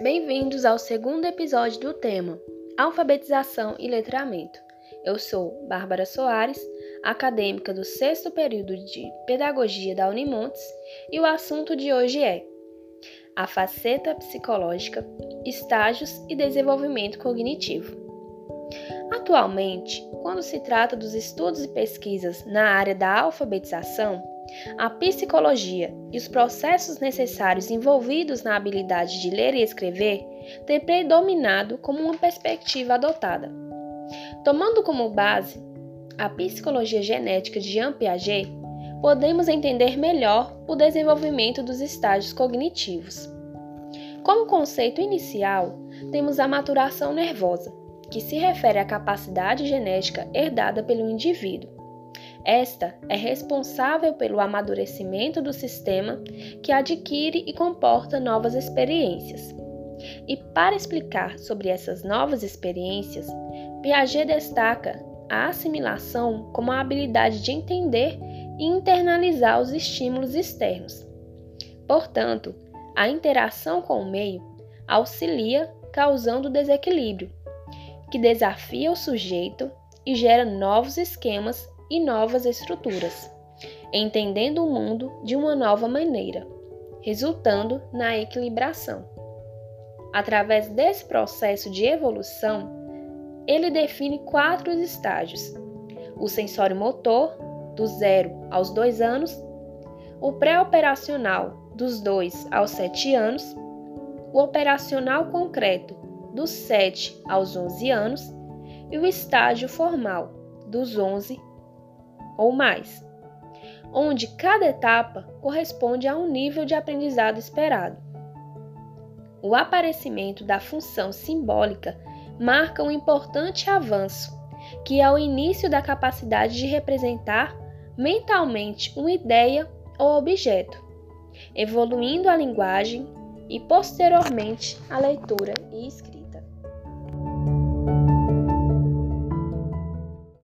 Bem-vindos ao segundo episódio do tema Alfabetização e Letramento. Eu sou Bárbara Soares, acadêmica do sexto período de Pedagogia da Unimontes, e o assunto de hoje é a faceta psicológica, estágios e desenvolvimento cognitivo. Atualmente, quando se trata dos estudos e pesquisas na área da alfabetização, a psicologia e os processos necessários envolvidos na habilidade de ler e escrever têm predominado como uma perspectiva adotada. Tomando como base a psicologia genética de Jean Piaget, podemos entender melhor o desenvolvimento dos estágios cognitivos. Como conceito inicial, temos a maturação nervosa, que se refere à capacidade genética herdada pelo indivíduo esta é responsável pelo amadurecimento do sistema que adquire e comporta novas experiências. E para explicar sobre essas novas experiências, Piaget destaca a assimilação como a habilidade de entender e internalizar os estímulos externos. Portanto, a interação com o meio auxilia causando desequilíbrio, que desafia o sujeito e gera novos esquemas e novas estruturas, entendendo o mundo de uma nova maneira, resultando na equilibração. Através desse processo de evolução, ele define quatro estágios: o sensório motor, do zero aos dois anos, o pré-operacional, dos 2 aos 7 anos, o operacional concreto, dos 7 aos 11 anos, e o estágio formal, dos 11 ou mais, onde cada etapa corresponde a um nível de aprendizado esperado. O aparecimento da função simbólica marca um importante avanço, que é o início da capacidade de representar mentalmente uma ideia ou objeto, evoluindo a linguagem e posteriormente a leitura e escrita.